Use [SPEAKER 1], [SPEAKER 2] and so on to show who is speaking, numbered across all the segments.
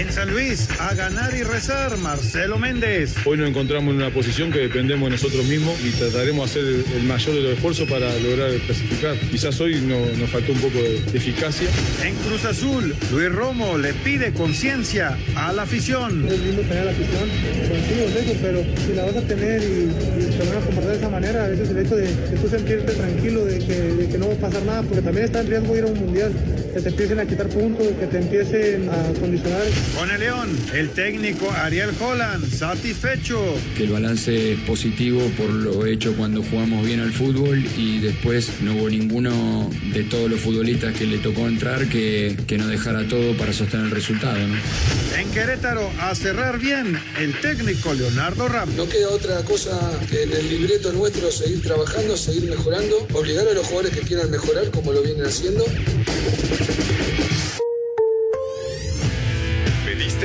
[SPEAKER 1] En San Luis, a ganar y rezar, Marcelo Méndez.
[SPEAKER 2] Hoy nos encontramos en una posición que dependemos de nosotros mismos y trataremos de hacer el mayor de los esfuerzos para lograr clasificar. Quizás hoy no, nos faltó un poco de, de, eficacia.
[SPEAKER 1] En Cruz Azul, Luis Romo le pide conciencia a la afición.
[SPEAKER 3] Es lindo tener la afición, contigo eso, pero si la vas a tener y, y te van a comportar de esa manera, a veces el hecho de, de tú sentirte tranquilo de que, de que no va a pasar nada, porque también está en riesgo ir a un mundial, que te empiecen a quitar puntos, que te empiecen a condicionar.
[SPEAKER 1] Con el León, el técnico Ariel Holland, satisfecho.
[SPEAKER 4] Que el balance es positivo por lo hecho cuando jugamos bien al fútbol y después no hubo ninguno de todos los futbolistas que le tocó entrar que, que no dejara todo para sostener el resultado. ¿no?
[SPEAKER 1] En Querétaro, a cerrar bien, el técnico Leonardo Ramos.
[SPEAKER 5] No queda otra cosa que en el libreto nuestro seguir trabajando, seguir mejorando, obligar a los jugadores que quieran mejorar como lo vienen haciendo.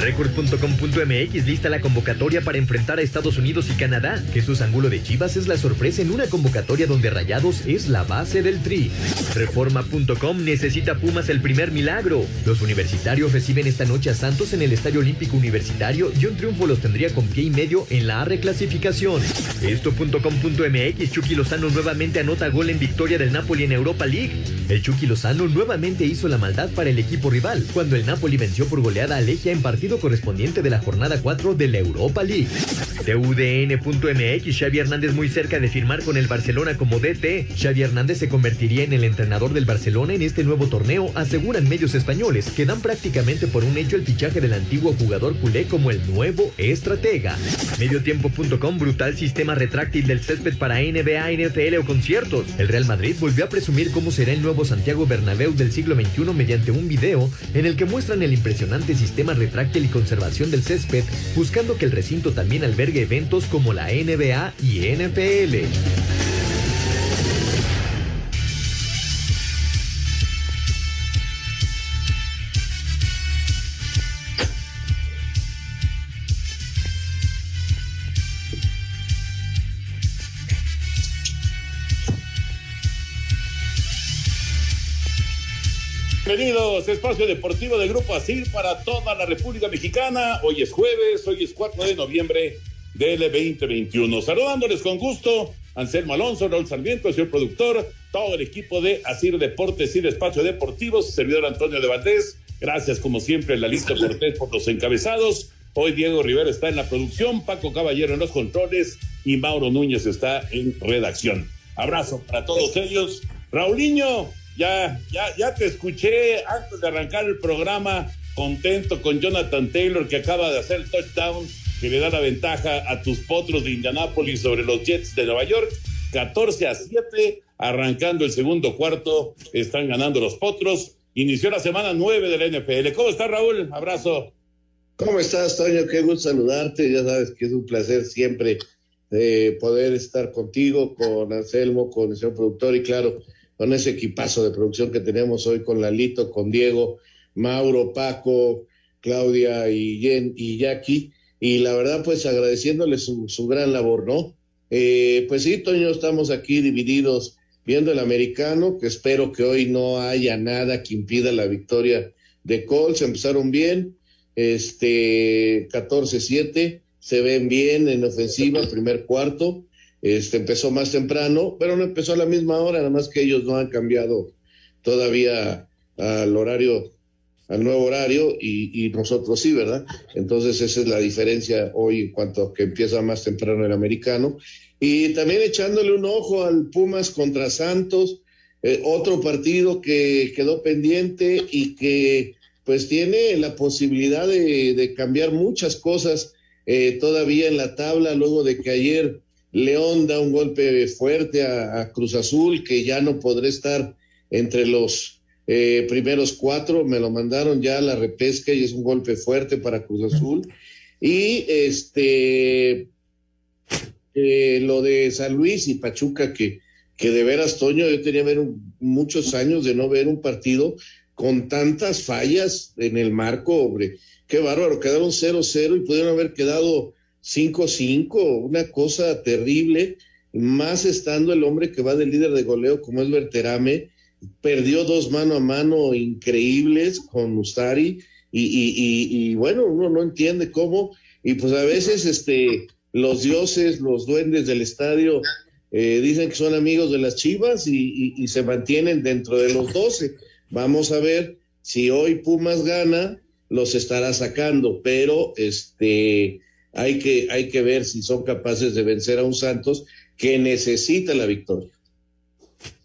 [SPEAKER 6] Record.com.mx lista la convocatoria para enfrentar a Estados Unidos y Canadá. Jesús Angulo de Chivas es la sorpresa en una convocatoria donde Rayados es la base del tri. Reforma.com necesita Pumas el primer milagro. Los universitarios reciben esta noche a Santos en el Estadio Olímpico Universitario y un triunfo los tendría con pie y medio en la reclasificación. Esto.com.mx Chucky Lozano nuevamente anota gol en victoria del Napoli en Europa League. El Chucky Lozano nuevamente hizo la maldad para el equipo rival cuando el Napoli venció por goleada a Legia en partido correspondiente de la jornada 4 de la Europa League. TUDN.mx Xavi Hernández muy cerca de firmar con el Barcelona como DT. Xavi Hernández se convertiría en el entrenador del Barcelona en este nuevo torneo, aseguran medios españoles, que dan prácticamente por un hecho el fichaje del antiguo jugador culé como el nuevo estratega. Mediotiempo.com brutal sistema retráctil del césped para NBA, NFL o conciertos. El Real Madrid volvió a presumir cómo será el nuevo Santiago Bernabéu del siglo XXI mediante un video en el que muestran el impresionante sistema retráctil y conservación del césped, buscando que el recinto también albergue eventos como la NBA y NFL.
[SPEAKER 7] Bienvenidos, espacio deportivo de Grupo Asir para toda la República Mexicana. Hoy es jueves, hoy es 4 de noviembre del 2021. Saludándoles con gusto, Anselmo Alonso, Raúl Sarmiento, señor productor, todo el equipo de Asir Deportes y Espacio Deportivo, su servidor Antonio de Valdés. Gracias, como siempre, la lista Cortés por los encabezados. Hoy Diego Rivera está en la producción, Paco Caballero en los controles y Mauro Núñez está en redacción. Abrazo para todos ellos. Raulinho, ya, ya, ya te escuché antes de arrancar el programa, contento con Jonathan Taylor que acaba de hacer el touchdown que le da la ventaja a tus potros de Indianápolis sobre los Jets de Nueva York. 14 a 7, arrancando el segundo cuarto, están ganando los potros. Inició la semana 9 de la NFL. ¿Cómo está Raúl? Abrazo.
[SPEAKER 8] ¿Cómo estás, Toño? Qué gusto saludarte. Ya sabes que es un placer siempre eh, poder estar contigo, con Anselmo, con el señor productor y claro, con ese equipazo de producción que tenemos hoy con Lalito, con Diego, Mauro, Paco, Claudia y, Jen, y Jackie. Y la verdad, pues agradeciéndole su, su gran labor, ¿no? Eh, pues sí, Toño, estamos aquí divididos viendo el americano, que espero que hoy no haya nada que impida la victoria de Colts. Empezaron bien, este 14-7, se ven bien en ofensiva, primer cuarto. Este, empezó más temprano, pero no empezó a la misma hora, nada más que ellos no han cambiado todavía al horario, al nuevo horario, y, nosotros sí, ¿verdad? Entonces esa es la diferencia hoy en cuanto a que empieza más temprano el americano. Y también echándole un ojo al Pumas contra Santos, eh, otro partido que quedó pendiente y que pues tiene la posibilidad de, de cambiar muchas cosas eh, todavía en la tabla, luego de que ayer León da un golpe fuerte a, Cruz Azul, que ya no podré estar entre los eh, primeros cuatro, me lo mandaron ya a la repesca y es un golpe fuerte para Cruz Azul. Y este eh, lo de San Luis y Pachuca, que, que de veras, Toño, yo tenía muchos años de no ver un partido con tantas fallas en el marco, hombre. Qué bárbaro, quedaron 0-0 y pudieron haber quedado 5-5, una cosa terrible, más estando el hombre que va del líder de goleo como es Berterame, perdió dos mano a mano increíbles con Ustari y, y, y, y bueno, uno no entiende cómo, y pues a veces este los dioses, los duendes del estadio eh, dicen que son amigos de las Chivas y, y, y, se mantienen dentro de los doce. Vamos a ver si hoy Pumas gana, los estará sacando, pero este hay que, hay que ver si son capaces de vencer a un Santos que necesita la victoria.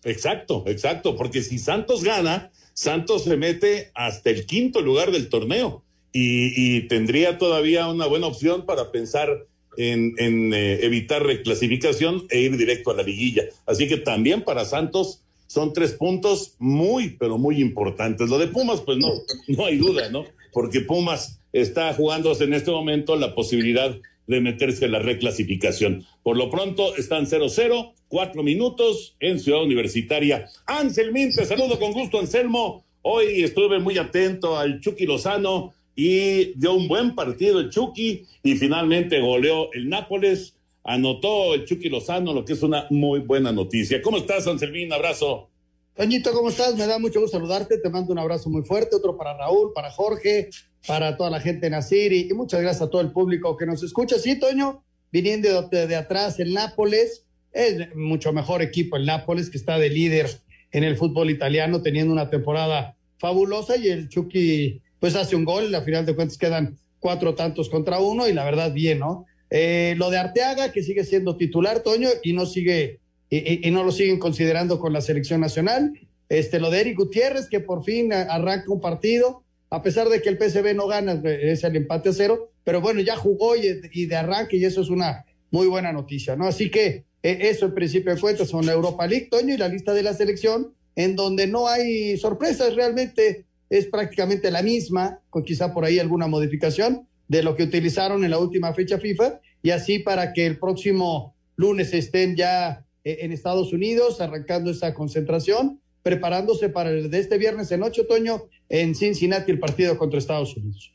[SPEAKER 7] Exacto, exacto, porque si Santos gana, Santos se mete hasta el quinto lugar del torneo y, tendría todavía una buena opción para pensar en, en eh, evitar reclasificación e ir directo a la liguilla. Así que también para Santos son tres puntos muy, pero muy importantes. Lo de Pumas, pues no, no hay duda, ¿no? Porque Pumas está jugándose en este momento la posibilidad de meterse en la reclasificación. Por lo pronto están 0-0, cuatro minutos en Ciudad Universitaria. Anselmín, te saludo con gusto, Anselmo. Hoy estuve muy atento al Chucky Lozano y dio un buen partido el Chucky y finalmente goleó el Nápoles. Anotó el Chucky Lozano, lo que es una muy buena noticia. ¿Cómo estás, Anselmín? Abrazo.
[SPEAKER 9] Toñito, ¿cómo estás? Me da mucho gusto saludarte. Te mando un abrazo muy fuerte, otro para Raúl, para Jorge, para toda la gente de Nacir y, y muchas gracias a todo el público que nos escucha. Sí, Toño, viniendo de, de, atrás el Nápoles, es mucho mejor equipo el Nápoles que está de líder en el fútbol italiano, teniendo una temporada fabulosa y el Chucky pues hace un gol, a final de cuentas quedan cuatro tantos contra uno y la verdad bien, ¿no? Eh, lo de Arteaga, que sigue siendo titular, Toño, y no sigue, y, no lo siguen considerando con la selección nacional. Este, lo de Eric Gutiérrez, que por fin arranca un partido, a pesar de que el PSV no gana, es el empate a cero, pero bueno, ya jugó y, de arranque, y eso es una muy buena noticia, ¿no? Así que eh, eso en principio de cuentas son la Europa League, Toño, y la lista de la selección, en donde no hay sorpresas realmente es prácticamente la misma, con quizá por ahí alguna modificación de lo que utilizaron en la última fecha FIFA, y así para que el próximo lunes estén ya en Estados Unidos, arrancando esa concentración, preparándose para el de este viernes en 8 otoño en Cincinnati el partido contra Estados Unidos.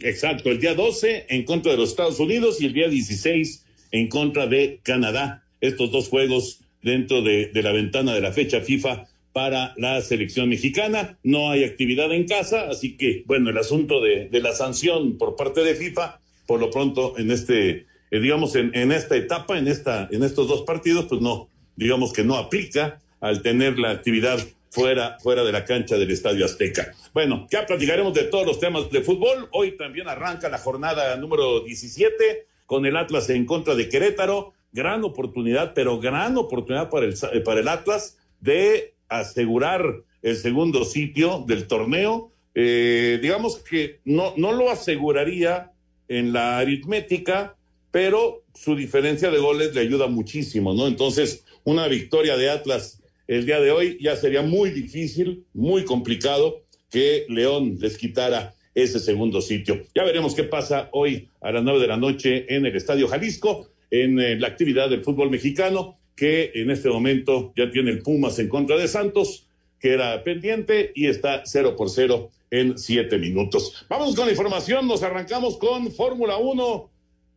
[SPEAKER 7] Exacto, el día 12 en contra de los Estados Unidos y el día 16 en contra de Canadá. Estos dos juegos dentro de, de la ventana de la fecha FIFA para la selección mexicana. No hay actividad en casa, así que, bueno, el asunto de, de la sanción por parte de FIFA, por lo pronto, en este, eh, digamos, en, esta etapa, en, esta, en estos dos partidos, pues no, digamos que no aplica al tener la actividad fuera, fuera de la cancha del Estadio Azteca. Bueno, ya platicaremos de todos los temas de fútbol. Hoy también arranca la jornada número 17 con el Atlas en contra de Querétaro. Gran oportunidad, pero gran oportunidad para el, para el Atlas de asegurar el segundo sitio del torneo. Eh, digamos que no, no lo aseguraría en la aritmética, pero su diferencia de goles le ayuda muchísimo, ¿no? Entonces, una victoria de Atlas el día de hoy ya sería muy difícil, muy complicado que León les quitara ese segundo sitio. Ya veremos qué pasa hoy a las nueve de la noche en el Estadio Jalisco, en eh, la actividad del fútbol mexicano que en este momento ya tiene el Pumas en contra de Santos, que era pendiente y está cero por cero en siete minutos. Vamos con la información, nos arrancamos con Fórmula 1.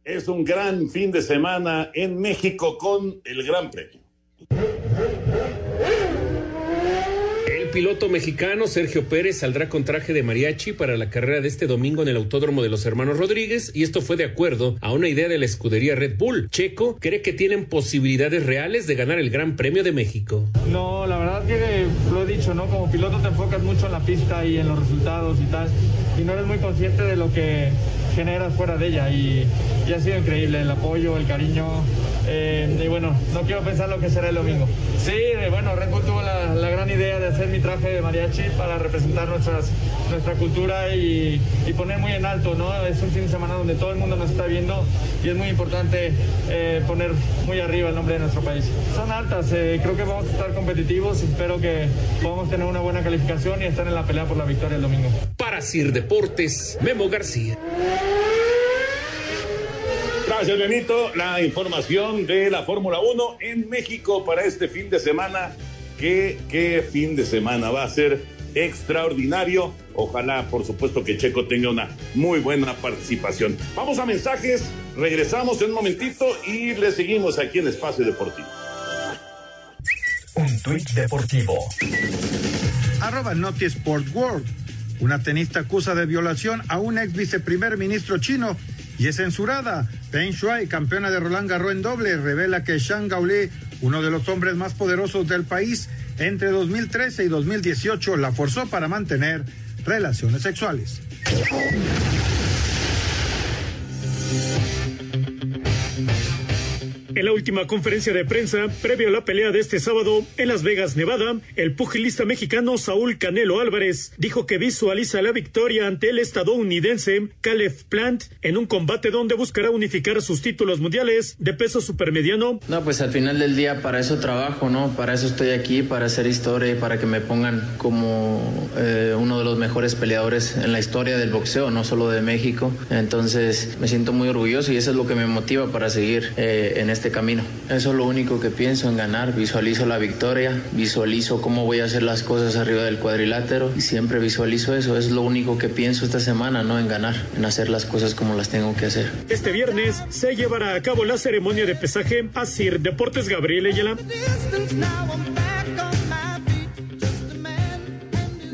[SPEAKER 7] Es un gran fin de semana en México con el Gran Premio
[SPEAKER 10] piloto mexicano Sergio Pérez saldrá con traje de mariachi para la carrera de este domingo en el Autódromo de los Hermanos Rodríguez y esto fue de acuerdo a una idea de la escudería Red Bull. Checo cree que tienen posibilidades reales de ganar el Gran Premio de México.
[SPEAKER 11] No, la verdad que lo he dicho, ¿no? Como piloto te enfocas mucho en la pista y en los resultados y tal y no eres muy consciente de lo que generas fuera de ella y, y ha sido increíble el apoyo, el cariño, eh, y bueno, no quiero pensar lo que será el domingo. Sí, eh, bueno, Red Bull tuvo la, la, gran idea de hacer mi traje de mariachi para representar nuestras, nuestra cultura y, y, poner muy en alto, ¿no? Es un fin de semana donde todo el mundo nos está viendo y es muy importante eh, poner muy arriba el nombre de nuestro país. Son altas, eh, creo que vamos a estar competitivos, espero que podamos tener una buena calificación y estar en la pelea por la victoria el domingo.
[SPEAKER 10] Para Sir Deportes, Memo García.
[SPEAKER 7] Gracias, Benito. La información de la Fórmula 1 en México para este fin de semana. ¿Qué, ¿Qué fin de semana va a ser extraordinario? Ojalá, por supuesto, que Checo tenga una muy buena participación. Vamos a mensajes, regresamos en un momentito y le seguimos aquí en Espacio Deportivo.
[SPEAKER 12] Un tuit deportivo.
[SPEAKER 1] Arroba Noti Sport World. Una tenista acusa de violación a un ex viceprimer ministro chino y es censurada. Peng Shuai, campeona de Roland Garros en doble, revela que Shang Gaolé, uno de los hombres más poderosos del país, entre 2013 y 2018 la forzó para mantener relaciones sexuales.
[SPEAKER 13] En la última conferencia de prensa, previo a la pelea de este sábado en Las Vegas, Nevada, el pugilista mexicano Saúl Canelo Álvarez dijo que visualiza la victoria ante el estadounidense Caleb Plant en un combate donde buscará unificar sus títulos mundiales de peso supermediano.
[SPEAKER 14] No, pues al final del día para eso trabajo, ¿no? Para eso estoy aquí, para hacer historia y para que me pongan como eh, uno de los mejores peleadores en la historia del boxeo, no solo de México. Entonces me siento muy orgulloso y eso es lo que me motiva para seguir eh, en este camino. Eso es lo único que pienso en ganar. Visualizo la victoria, visualizo cómo voy a hacer las cosas arriba del cuadrilátero y siempre visualizo eso. Es lo único que pienso esta semana, no en ganar, en hacer las cosas como las tengo que hacer.
[SPEAKER 13] Este viernes se llevará a cabo la ceremonia de pesaje a Sir Deportes Gabriel Ayala.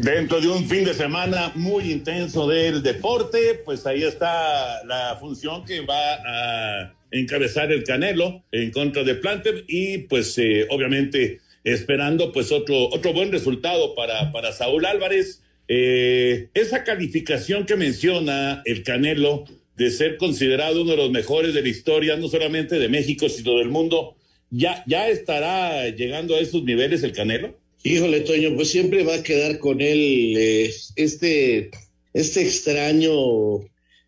[SPEAKER 7] Dentro de un fin de semana muy intenso del deporte, pues ahí está la función que va a encabezar el Canelo en contra de Planter y pues eh, obviamente esperando pues otro, otro buen resultado para, para Saúl Álvarez. Eh, esa calificación que menciona el Canelo de ser considerado uno de los mejores de la historia, no solamente de México, sino del mundo, ¿ya, ya estará llegando a esos niveles el Canelo?
[SPEAKER 8] Híjole, Toño, pues siempre va a quedar con él eh, este, este extraño,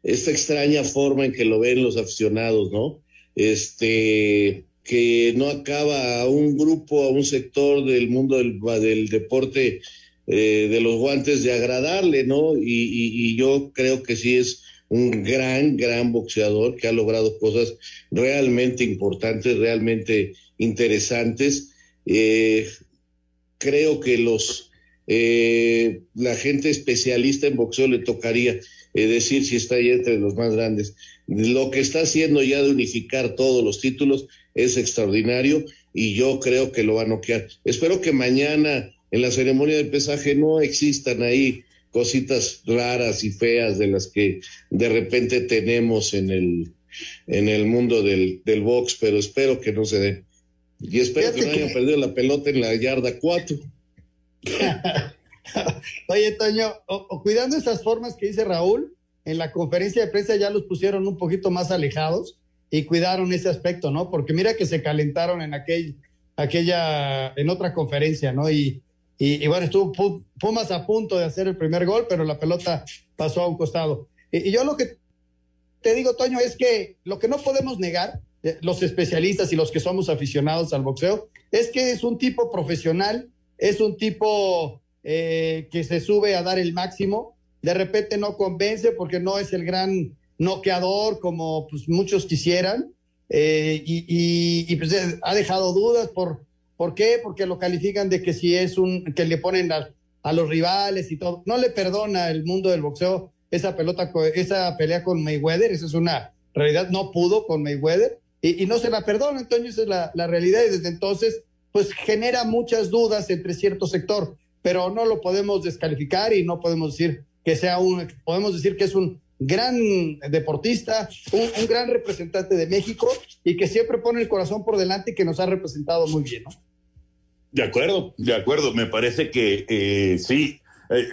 [SPEAKER 8] esta extraña forma en que lo ven los aficionados, ¿no? Este, que no acaba a un grupo, a un sector del mundo del, del deporte eh, de los guantes de agradarle, ¿no? Y, yo creo que sí es un gran, gran boxeador que ha logrado cosas realmente importantes, realmente interesantes. Eh, creo que los eh, la gente especialista en boxeo le tocaría eh, decir si está ahí entre los más grandes. Lo que está haciendo ya de unificar todos los títulos es extraordinario y yo creo que lo va a noquear. Espero que mañana en la ceremonia del pesaje no existan ahí cositas raras y feas de las que de repente tenemos en el en el mundo del, del box, pero espero que no se den. Y espero Fíjate que no hayan que... perdido la pelota en la yarda 4.
[SPEAKER 9] Oye, Toño, o, o, cuidando esas formas que dice Raúl, en la conferencia de prensa ya los pusieron un poquito más alejados y cuidaron ese aspecto, ¿no? Porque mira que se calentaron en aquel, aquella, en otra conferencia, ¿no? Y, y, y bueno, estuvo Pumas a punto de hacer el primer gol, pero la pelota pasó a un costado. Y, y yo lo que te digo, Toño, es que lo que no podemos negar los especialistas y los que somos aficionados al boxeo, es que es un tipo profesional, es un tipo eh, que se sube a dar el máximo, de repente no convence porque no es el gran noqueador como pues, muchos quisieran, eh, y, y, y pues, ha dejado dudas por, ¿por qué? Porque lo califican de que si es un, que le ponen a, a los rivales y todo, no le perdona el mundo del boxeo esa pelota, esa pelea con Mayweather, esa es una realidad, no pudo con Mayweather, y, y, no se la perdona, entonces es la, la, realidad y desde entonces pues genera muchas dudas entre cierto sector. Pero no lo podemos descalificar y no podemos decir que sea un, podemos decir que es un gran deportista, un, gran representante de México y que siempre pone el corazón por delante y que nos ha representado muy bien, ¿no?
[SPEAKER 7] De acuerdo, de acuerdo. Me parece que eh, sí. Eh,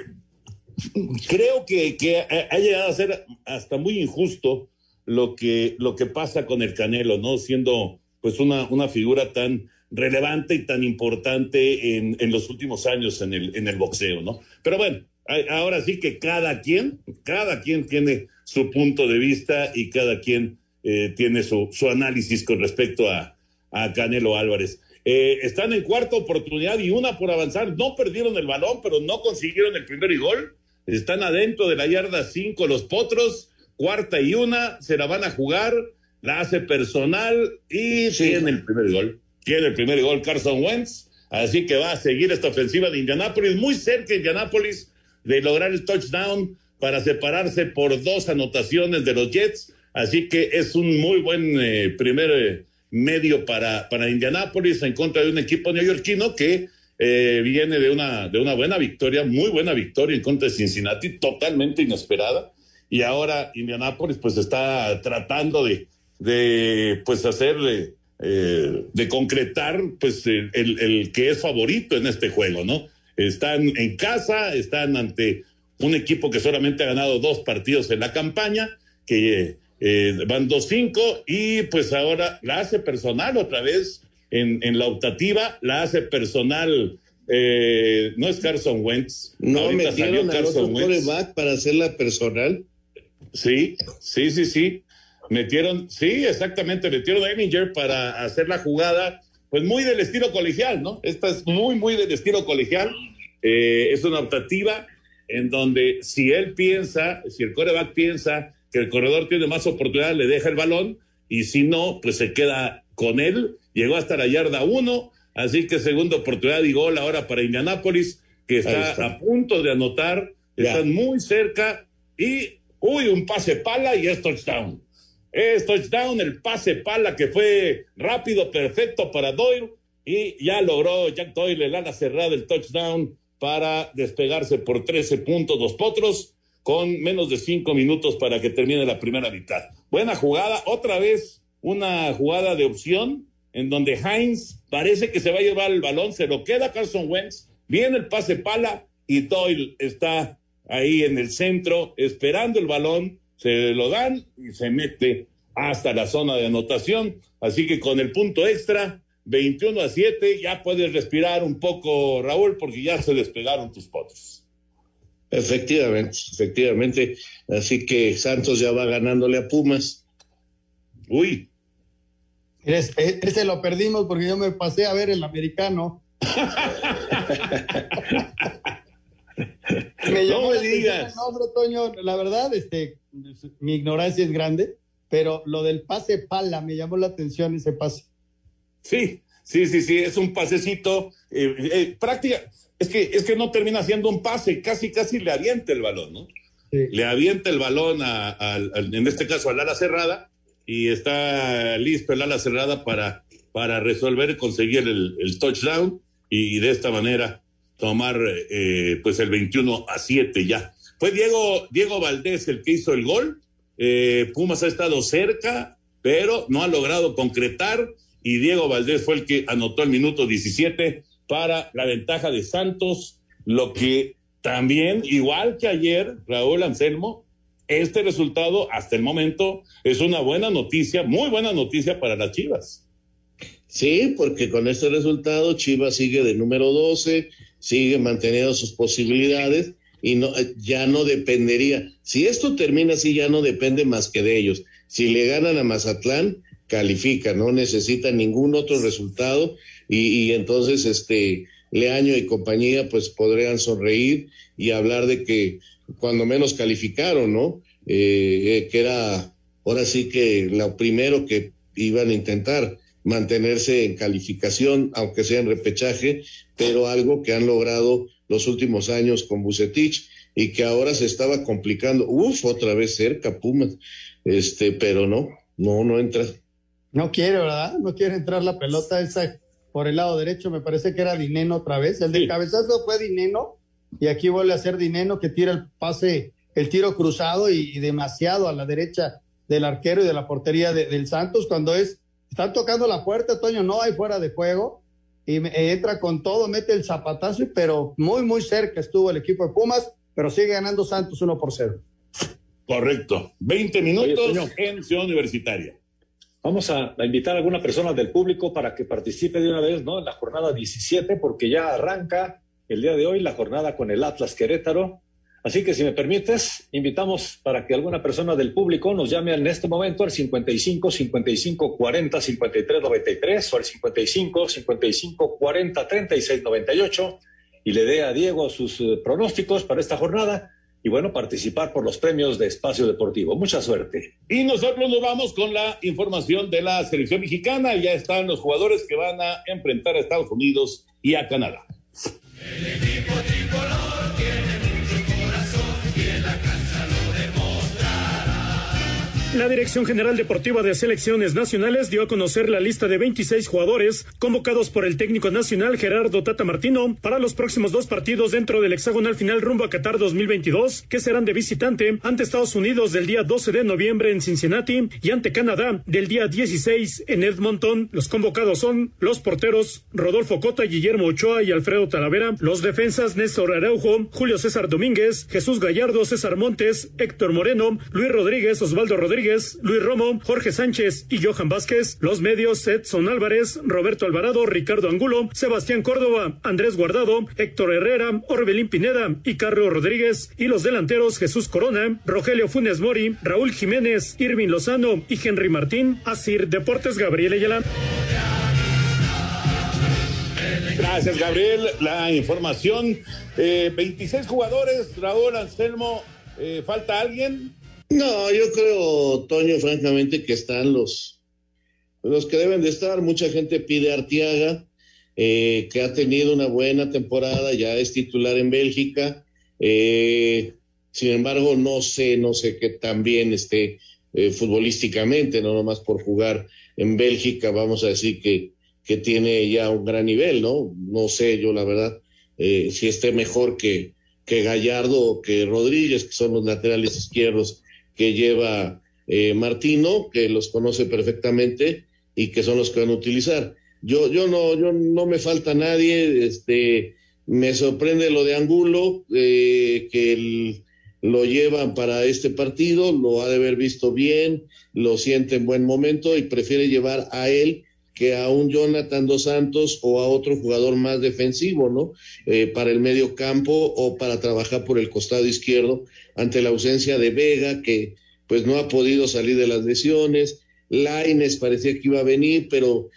[SPEAKER 7] creo que, que, ha llegado a ser hasta muy injusto lo que, lo que pasa con el Canelo, ¿no? Siendo pues una, una figura tan relevante y tan importante en, en los últimos años en el, en el boxeo, ¿no? Pero bueno, ahora sí que cada quien, cada quien tiene su punto de vista y cada quien eh, tiene su, su, análisis con respecto a, a Canelo Álvarez. Eh, están en cuarta oportunidad y una por avanzar. No perdieron el balón, pero no consiguieron el primer gol. Están adentro de la yarda cinco los potros. Cuarta y una, se la van a jugar. La hace personal y tiene el primer gol. Tiene el primer gol Carson Wentz. Así que va a seguir esta ofensiva de Indianápolis, muy cerca Indianápolis de lograr el touchdown para separarse por dos anotaciones de los Jets. Así que es un muy buen eh, primer eh, medio para, para Indianápolis en contra de un equipo neoyorquino que eh, viene de una, de una buena victoria, muy buena victoria en contra de Cincinnati, totalmente inesperada. Y ahora Indianápolis pues está tratando de, de pues hacer, de concretar pues el, el que es favorito en este juego, ¿no? Están en casa, están ante un equipo que solamente ha ganado dos partidos en la campaña, que eh, van 2-5 y pues ahora la hace personal otra vez en, en la optativa, la hace personal. Eh, no es Carson Wentz.
[SPEAKER 8] No metieron al Carson Wentz para hacerla personal.
[SPEAKER 7] Sí, sí, sí, sí. Metieron, sí, exactamente, metieron a Eminger para hacer la jugada pues muy del estilo colegial, ¿no? Esta es muy, muy del estilo colegial. Eh, es una optativa en donde si él piensa, si el coreback piensa que el corredor tiene más oportunidad, le deja el balón y si no, pues se queda con él. Llegó hasta la yarda uno, así que segunda oportunidad y gol ahora para Indianápolis, que está, a punto de anotar, están muy cerca y, uy, un pase pala y es touchdown. Es touchdown, el pase pala que fue rápido, perfecto para Doyle. Y ya logró Jack Doyle el ala cerrada, el touchdown para despegarse por 13 puntos los potros con menos de cinco minutos para que termine la primera mitad. Buena jugada, otra vez una jugada de opción en donde Heinz parece que se va a llevar el balón, se lo queda Carson Wentz, viene el pase pala y Doyle está ahí en el centro esperando el balón se lo dan y se mete hasta la zona de anotación. Así que con el punto extra, 21 a 7, ya puedes respirar un poco, Raúl, porque ya se despegaron tus potros.
[SPEAKER 8] Efectivamente, efectivamente. Así que Santos ya va ganándole a Pumas.
[SPEAKER 7] Uy.
[SPEAKER 9] Ese, lo perdimos porque yo me pasé a ver el americano. me no me digas. Nombre, Toño, la verdad, este, mi ignorancia es grande, pero lo del pase pala me llamó la atención ese pase.
[SPEAKER 7] Sí, sí, sí, sí, es un pasecito eh, eh, práctica. Es que, es que no termina siendo un pase, casi, casi le avienta el balón, ¿no? Le avienta el balón, a, en este caso al ala cerrada, y está listo el ala cerrada para, para resolver y conseguir el, touchdown, y, de esta manera tomar eh, pues el 21 a 7 ya. Fue Diego, Diego Valdés el que hizo el gol. Eh, Pumas ha estado cerca, pero no ha logrado concretar. Y Diego Valdés fue el que anotó el minuto 17 para la ventaja de Santos, lo que también, igual que ayer, Raúl Anselmo, este resultado hasta el momento es una buena noticia, muy buena noticia para las Chivas.
[SPEAKER 8] Sí, porque con este resultado Chivas sigue de número 12, sigue manteniendo sus posibilidades y no, eh, ya no dependería. Si esto termina así, ya no depende más que de ellos. Si le ganan a Mazatlán, califica, no necesita ningún otro resultado y, entonces este Leaño y compañía pues podrían sonreír y hablar de que cuando menos calificaron, ¿no? Eh, eh, que era ahora sí que lo primero que iban a intentar mantenerse en calificación, aunque sea en repechaje, pero algo que han logrado los últimos años con Bucetich y que ahora se estaba complicando. Uf, otra vez cerca Pumas, este, pero no, no, no entra.
[SPEAKER 9] No quiere, ¿verdad? No quiere entrar la pelota esa por el lado derecho, me parece que era Dineno otra vez. El de cabezazo fue Dineno y aquí vuelve a ser Dineno que tira el pase, el tiro cruzado y, demasiado a la derecha del arquero y de la portería del Santos cuando es, están tocando la puerta, Toño, no hay fuera de juego y entra con todo, mete el zapatazo, pero muy, muy cerca estuvo el equipo de Pumas, pero sigue ganando Santos 1 por 0.
[SPEAKER 7] Correcto. 20 minutos en Ciudad Universitaria.
[SPEAKER 15] Vamos a, invitar a alguna persona del público para que participe de una vez, ¿no? En la jornada 17, porque ya arranca el día de hoy la jornada con el Atlas Querétaro. Así que si me permites, invitamos para que alguna persona del público nos llame en este momento al 55 55 40 53 93 o al 55 55 40 36 98 y le dé a Diego sus eh, pronósticos para esta jornada y bueno, participar por los premios de Espacio Deportivo. Mucha suerte.
[SPEAKER 7] Y nosotros nos vamos con la información de la selección mexicana. Ya están los jugadores que van a enfrentar a Estados Unidos y a Canadá. El equipo
[SPEAKER 13] La Dirección General Deportiva de Selecciones Nacionales dio a conocer la lista de 26 jugadores convocados por el técnico nacional Gerardo Tata Martino para los próximos dos partidos dentro del hexagonal final rumbo a Qatar 2022, que serán de visitante ante Estados Unidos del día 12 de noviembre en Cincinnati y ante Canadá del día 16 en Edmonton. Los convocados son los porteros Rodolfo Cota, Guillermo Ochoa y Alfredo Talavera, los defensas Néstor Araujo, Julio César Domínguez, Jesús Gallardo, César Montes, Héctor Moreno, Luis Rodríguez, Osvaldo Rodríguez, Luis Romo, Jorge Sánchez y Johan Vázquez. Los medios Edson Álvarez, Roberto Alvarado, Ricardo Angulo, Sebastián Córdoba, Andrés Guardado, Héctor Herrera, Orbelín Pineda y Carlos Rodríguez. Y los delanteros Jesús Corona, Rogelio Funes Mori, Raúl Jiménez, Irving Lozano y Henry Martín. Asir Deportes Gabriel Ayala.
[SPEAKER 7] Gracias, Gabriel. La información. 26 eh, jugadores, Raúl Anselmo. Eh, ¿Falta alguien?
[SPEAKER 8] No, yo creo, Toño, francamente, que están los, los que deben de estar. Mucha gente pide a Artiaga, eh, que ha tenido una buena temporada, ya es titular en Bélgica. Eh, sin embargo, no sé, no sé qué tan bien esté eh, futbolísticamente, no nomás por jugar en Bélgica, vamos a decir que, que tiene ya un gran nivel, ¿no? No sé yo, la verdad, si esté mejor que, que Gallardo o que Rodríguez, que son los laterales izquierdos que lleva eh, Martino, que los conoce perfectamente y que son los que van a utilizar. Yo, yo no, yo no me falta nadie, este, me sorprende lo de Angulo, eh, que lo llevan para este partido, lo ha de haber visto bien, lo siente en buen momento y prefiere llevar a él que a un Jonathan dos Santos o a otro jugador más defensivo, ¿no? Eh, para el medio campo o para trabajar por el costado izquierdo ante la ausencia de Vega, que pues no ha podido salir de las lesiones. Laines parecía que iba a venir, pero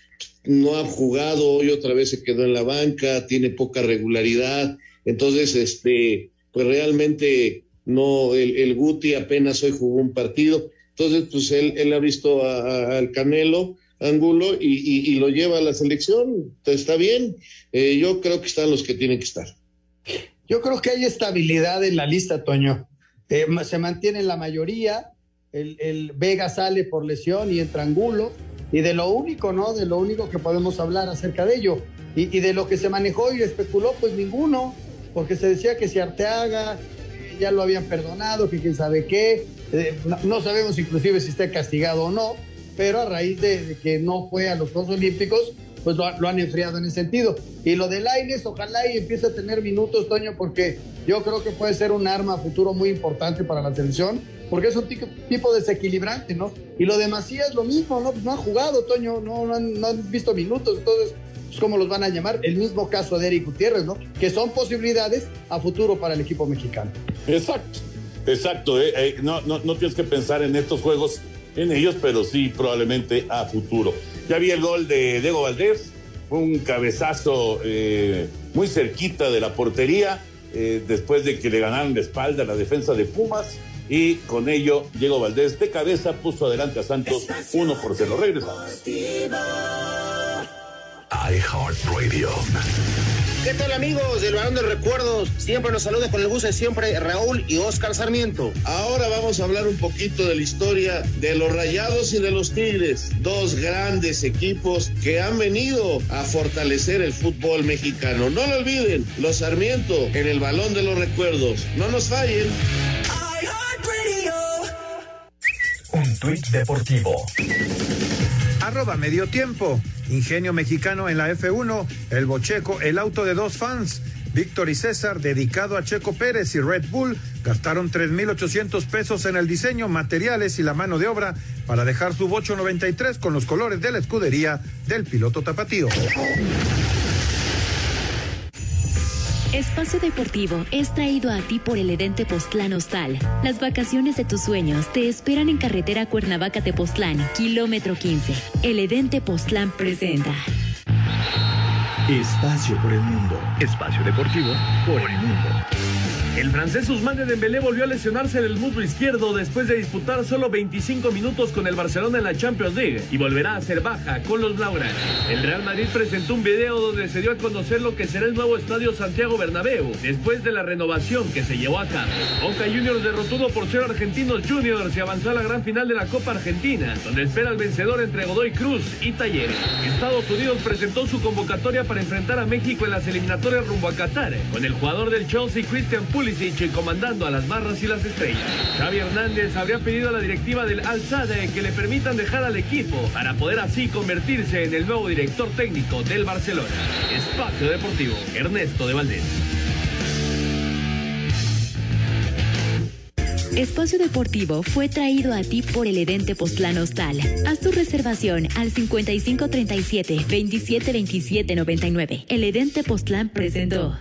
[SPEAKER 8] no ha jugado, hoy otra vez se quedó en la banca, tiene poca regularidad. Entonces, este, pues realmente no, el, Guti apenas hoy jugó un partido. Entonces, pues él, él ha visto al Canelo, Angulo, y, lo lleva a la selección. está bien. Eh, yo creo que están los que tienen que estar.
[SPEAKER 9] Yo creo que hay estabilidad en la lista, Toño. Eh, se mantiene la mayoría, el, Vega sale por lesión y entra Angulo, y de lo único, ¿no? De lo único que podemos hablar acerca de ello, y, de lo que se manejó y especuló, pues ninguno, porque se decía que si Arteaga eh, ya lo habían perdonado, que quién sabe qué, no, sabemos inclusive si está castigado o no, pero a raíz de, que no fue a los Juegos Olímpicos, pues lo, han enfriado en ese sentido. Y lo de Laines, ojalá y empiece a tener minutos, Toño, porque yo creo que puede ser un arma futuro muy importante para la selección, porque es un tipo desequilibrante, ¿no? Y lo de Macías, lo mismo, ¿no? No ha jugado, Toño, no, han, visto minutos, entonces, pues, ¿cómo los van a llamar? El mismo caso de Eric Gutiérrez, ¿no? Que son posibilidades a futuro para el equipo mexicano.
[SPEAKER 7] Exacto, exacto. Eh, eh, no, no, no tienes que pensar en estos juegos, en ellos, pero sí probablemente a futuro. Ya vi el gol de Diego Valdés, fue un cabezazo eh, muy cerquita de la portería, eh, después de que le ganaron de espalda la defensa de Pumas, y con ello Diego Valdés de cabeza puso adelante a Santos uno por cero. Regresamos.
[SPEAKER 16] iHeartRadio.
[SPEAKER 17] ¿Qué tal amigos del Balón de Recuerdos? Siempre nos saluda con el gusto de siempre Raúl y Oscar Sarmiento.
[SPEAKER 8] Ahora vamos a hablar un poquito de la historia de los Rayados y de los Tigres, dos grandes equipos que han venido a fortalecer el fútbol mexicano. No lo olviden, los Sarmiento en el Balón de los Recuerdos. No nos fallen.
[SPEAKER 12] Un tuit deportivo.
[SPEAKER 1] Arroba medio tiempo. Ingenio mexicano en la F1. El Bocheco, el auto de dos fans. Víctor y César, dedicado a Checo Pérez y Red Bull, gastaron 3.800 pesos en el diseño, materiales y la mano de obra para dejar su Bocho 93 con los colores de la escudería del piloto tapatío.
[SPEAKER 18] Espacio Deportivo es traído a ti por el Edente Postlán Hostal. Las vacaciones de tus sueños te esperan en carretera Cuernavaca-Tepoztlán, kilómetro 15. El Edente Postlán presenta.
[SPEAKER 12] Espacio por el mundo. Espacio deportivo por el mundo.
[SPEAKER 19] El francés Ousmane Dembélé volvió a lesionarse del muslo izquierdo después de disputar solo 25 minutos con el Barcelona en la Champions League y volverá a ser baja con los Blaugrana. El Real Madrid presentó un video donde se dio a conocer lo que será el nuevo estadio Santiago Bernabéu después de la renovación que se llevó a cabo. Boca Juniors derrotó por ser Argentinos Juniors y avanzó a la gran final de la Copa Argentina, donde espera el vencedor entre Godoy Cruz y Talleres. Estados Unidos presentó su convocatoria para enfrentar a México en las eliminatorias rumbo a Qatar, con el jugador del Chelsea Christian Pulisic comandando a las barras y las estrellas. Xavi Hernández habría pedido a la directiva del Al que le permitan dejar al equipo para poder así convertirse en el nuevo director técnico del Barcelona. Espacio Deportivo, Ernesto de Valdés.
[SPEAKER 18] Espacio Deportivo fue traído a ti por el Edente Postlán Hostal. Haz tu reservación al 5537-272799. El Edente Postlán presentó.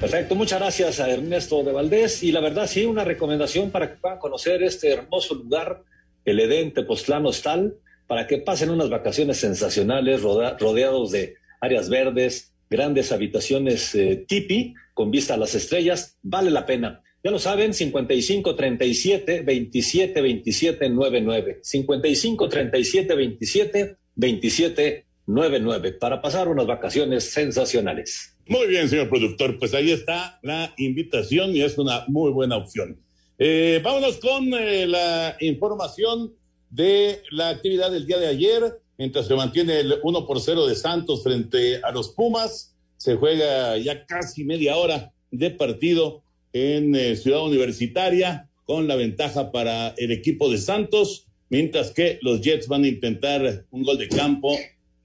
[SPEAKER 15] Perfecto, muchas gracias a Ernesto de Valdés. Y la verdad, sí, una recomendación para que puedan conocer este hermoso lugar, el Edén Tepoztlán Hostal, para que pasen unas vacaciones sensacionales rodeados de áreas verdes, grandes habitaciones eh, tipi con vista a las estrellas. Vale la pena. Ya lo saben, 55 37 27 27 99. 55 37 27 27 99 para pasar unas vacaciones sensacionales.
[SPEAKER 7] Muy bien, señor productor. Pues ahí está la invitación y es una muy buena opción. Eh, vámonos con eh, la información de la actividad del día de ayer. Mientras se mantiene el 1 por 0 de Santos frente a los Pumas, se juega ya casi media hora de partido en eh, Ciudad Universitaria con la ventaja para el equipo de Santos, mientras que los Jets van a intentar un gol de campo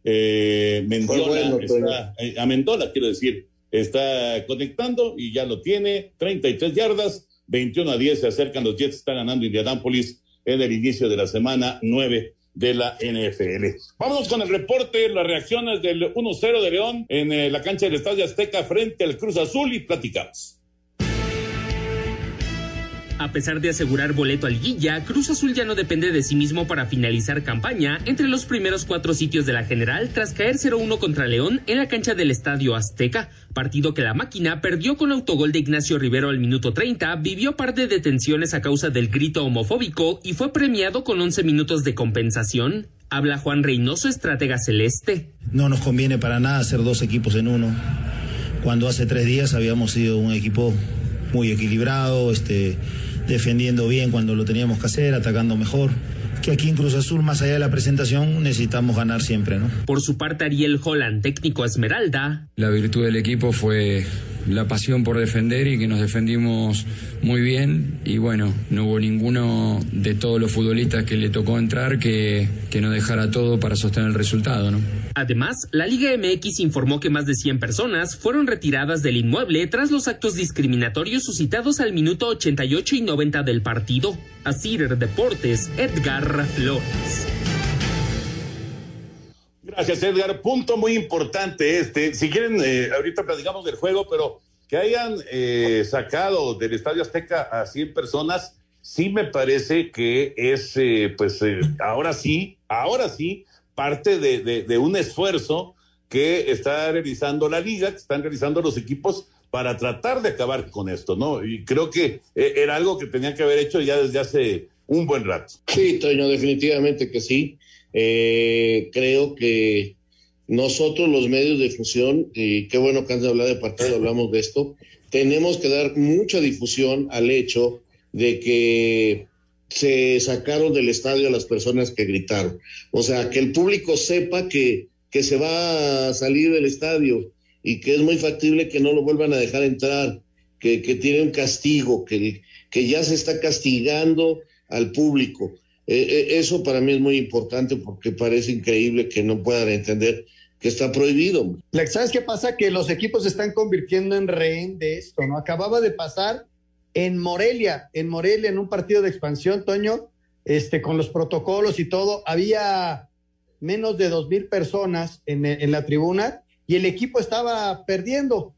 [SPEAKER 7] eh, Mendola está, eh, a Mendola, quiero decir, está conectando y ya lo tiene. 33 yardas, 21 a 10 se acercan los Jets, está ganando Indianapolis en el inicio de la semana 9 de la NFL. Vamos con el reporte, las reacciones del 1-0 de León en eh, la cancha del Estadio Azteca frente al Cruz Azul y platicamos.
[SPEAKER 20] A pesar de asegurar boleto al Guilla, Cruz Azul ya no depende de sí mismo para finalizar campaña entre los primeros cuatro sitios de la general tras caer 0-1 contra León en la cancha del Estadio Azteca, partido que la máquina perdió con autogol de Ignacio Rivero al minuto 30, vivió par de detenciones a causa del grito homofóbico y fue premiado con 11 minutos de compensación. Habla Juan Reynoso, estratega celeste.
[SPEAKER 21] No nos conviene para nada hacer dos equipos en uno. Cuando hace tres días habíamos sido un equipo muy equilibrado, este, defendiendo bien cuando lo teníamos que hacer, atacando mejor que aquí en Cruz Azul, más allá de la presentación, necesitamos ganar siempre, ¿no?
[SPEAKER 20] Por su parte, Ariel Holland, técnico Esmeralda.
[SPEAKER 4] La virtud del equipo fue la pasión por defender y que nos defendimos muy bien y bueno, no hubo ninguno de todos los futbolistas que le tocó entrar que, que no dejara todo para sostener el resultado, ¿no?
[SPEAKER 20] Además, la Liga MX informó que más de 100 personas fueron retiradas del inmueble tras los actos discriminatorios suscitados al minuto 88 y 90 del partido. Asir Deportes, Edgar Flores.
[SPEAKER 7] Gracias, Edgar. Punto muy importante este. Si quieren, eh, ahorita platicamos del juego, pero que hayan eh, sacado del Estadio Azteca a 100 personas, sí me parece que es, eh, pues, ahora sí, ahora sí, parte de, de, un esfuerzo que está realizando la liga, que están realizando los equipos para tratar de acabar con esto, ¿no? Y creo que era algo que tenían que haber hecho ya desde hace un buen rato.
[SPEAKER 8] Sí, Toño, definitivamente que sí. Creo que nosotros los medios de difusión, y qué bueno que antes de hablar de partido hablamos de esto, tenemos que dar mucha difusión al hecho de que se sacaron del estadio a las personas que gritaron. O sea, que el público sepa que, que se va a salir del estadio y que es muy factible que no lo vuelvan a dejar entrar, que, que tiene un castigo, que, que ya se está castigando al público. Eh, eh, eso para mí es muy importante porque parece increíble que no puedan entender que está prohibido.
[SPEAKER 9] ¿Sabes qué pasa? Que los equipos se están convirtiendo en rehén de esto, ¿no? Acababa de pasar en Morelia, en Morelia, en un partido de expansión, Toño, este, con los protocolos y todo, había menos de dos mil personas en, la tribuna y el equipo estaba perdiendo.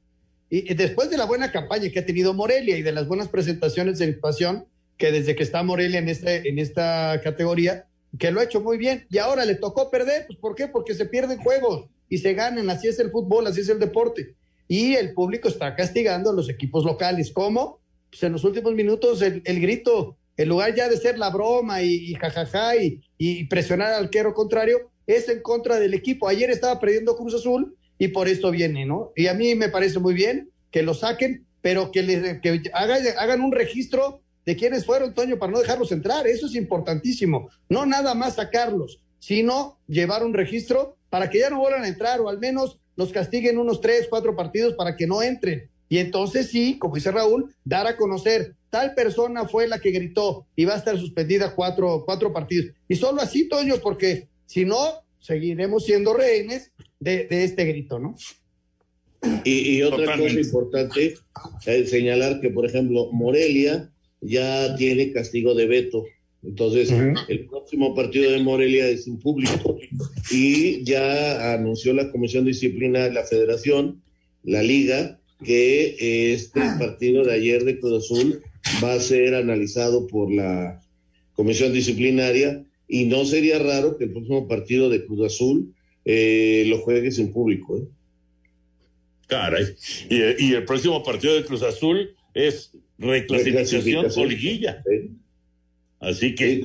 [SPEAKER 9] Y, y, después de la buena campaña que ha tenido Morelia y de las buenas presentaciones de expansión, que desde que está Morelia en, este, en esta categoría, que lo ha hecho muy bien, y ahora le tocó perder, pues ¿por qué? Porque se pierden juegos y se ganan, así es el fútbol, así es el deporte. Y el público está castigando a los equipos locales. ¿Cómo? Pues en los últimos minutos el, grito, en lugar ya de ser la broma y, jajaja y, y, presionar al arquero contrario, es en contra del equipo. Ayer estaba perdiendo Cruz Azul y por esto viene, ¿no? Y a mí me parece muy bien que lo saquen, pero que, le, que hagan, hagan un registro de quiénes fueron, Toño, para no dejarlos entrar. Eso es importantísimo. No nada más sacarlos, sino llevar un registro para que ya no vuelvan a entrar o al menos los castiguen unos tres, cuatro partidos para que no entren. Y entonces sí, como dice Raúl, dar a conocer, tal persona fue la que gritó y va a estar suspendida cuatro, cuatro partidos. Y solo así, Toño, porque si no, seguiremos siendo rehenes de, de este grito, ¿no?
[SPEAKER 8] Y, y otra Totalmente. cosa importante es señalar que, por ejemplo, Morelia ya tiene castigo de veto. Entonces, uh -huh. el próximo partido de Morelia es en público y ya anunció la Comisión de Disciplina de la Federación, la Liga, que este partido de ayer de Cruz Azul va a ser analizado por la Comisión Disciplinaria y no sería raro que el próximo partido de Cruz Azul eh, lo juegues en público. ¿eh?
[SPEAKER 7] Caray. Y, y el próximo partido de Cruz Azul es reclasificación o liguilla. Sí. Así que.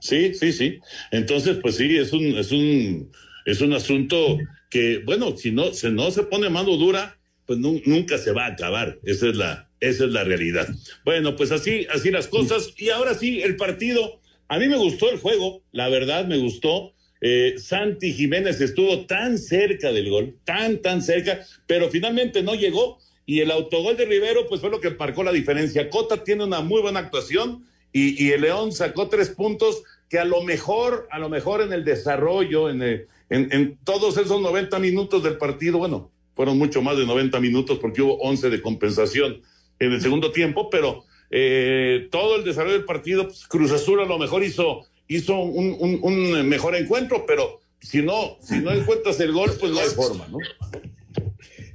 [SPEAKER 7] Sí, sí, sí, sí. Entonces, pues sí, es un, es un, es un asunto que, bueno, si no, si no se pone mano dura, pues no, nunca se va a acabar. Esa es la, esa es la realidad. Bueno, pues así, así las cosas. Y ahora sí, el partido. A mí me gustó el juego, la verdad me gustó. Eh, Santi Jiménez estuvo tan cerca del gol, tan, tan cerca, pero finalmente no llegó y el autogol de Rivero pues fue lo que marcó la diferencia. Cota tiene una muy buena actuación y, y, el León sacó tres puntos que a lo mejor, a lo mejor en el desarrollo, en, el, en, en, todos esos 90 minutos del partido, bueno, fueron mucho más de 90 minutos porque hubo 11 de compensación en el segundo tiempo, pero eh, todo el desarrollo del partido, pues, Cruz Azul a lo mejor hizo, hizo un, un, un mejor encuentro, pero si no, si no encuentras el gol, pues no hay forma, ¿no?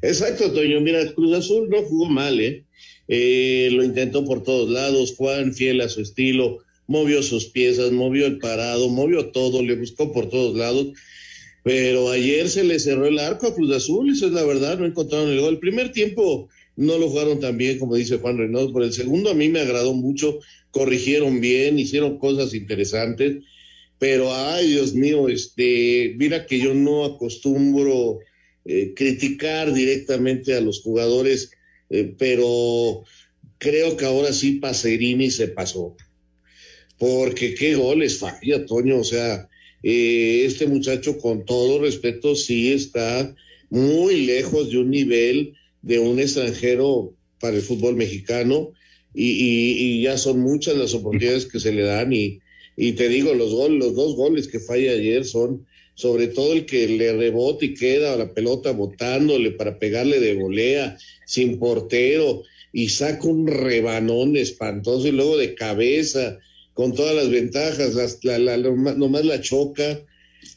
[SPEAKER 8] Exacto, Toño. Mira, Cruz Azul no jugó mal, ¿eh? ¿eh? Lo intentó por todos lados, Juan, fiel a su estilo, movió sus piezas, movió el parado, movió todo, le buscó por todos lados. Pero ayer se le cerró el arco a Cruz Azul, eso es la verdad, no encontraron el gol. El primer tiempo no lo jugaron tan bien, como dice Juan Reynoso, por el segundo a mí me agradó mucho, corrigieron bien, hicieron cosas interesantes, pero ay, Dios mío, este, mira que yo no acostumbro eh, criticar directamente a los jugadores, eh, pero creo que ahora sí Pacerini se pasó. Porque qué goles falla, Toño. O sea, eh, este muchacho, con todo respeto, sí está muy lejos de un nivel de un extranjero para el fútbol mexicano. Y, ya son muchas las oportunidades que se le dan. Y, y te digo, los, gol, los dos goles que falla ayer son sobre todo el que le rebota y queda la pelota botándole para pegarle de volea, sin portero, y saca un rebanón espantoso y luego de cabeza, con todas las ventajas, las, la, la, nomás la choca.